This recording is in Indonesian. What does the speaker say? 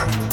Thank